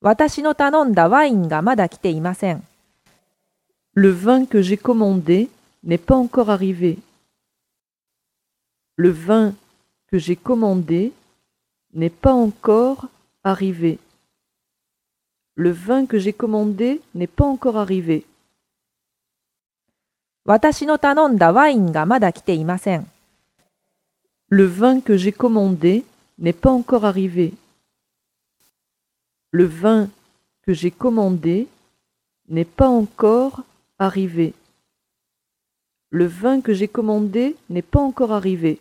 私の頼んだワインがまだ来ていません。 Le vin que j'ai commandé n'est pas encore arrivé. Le vin que j'ai commandé n'est pas encore arrivé. Le vin que j'ai commandé n'est pas encore arrivé. 私の頼んだワインがまだ来ていません。 Le vin que j'ai commandé n'est pas encore arrivé. Le vin que j'ai commandé n'est pas encore arrivé. Le vin que j'ai commandé n'est pas encore arrivé.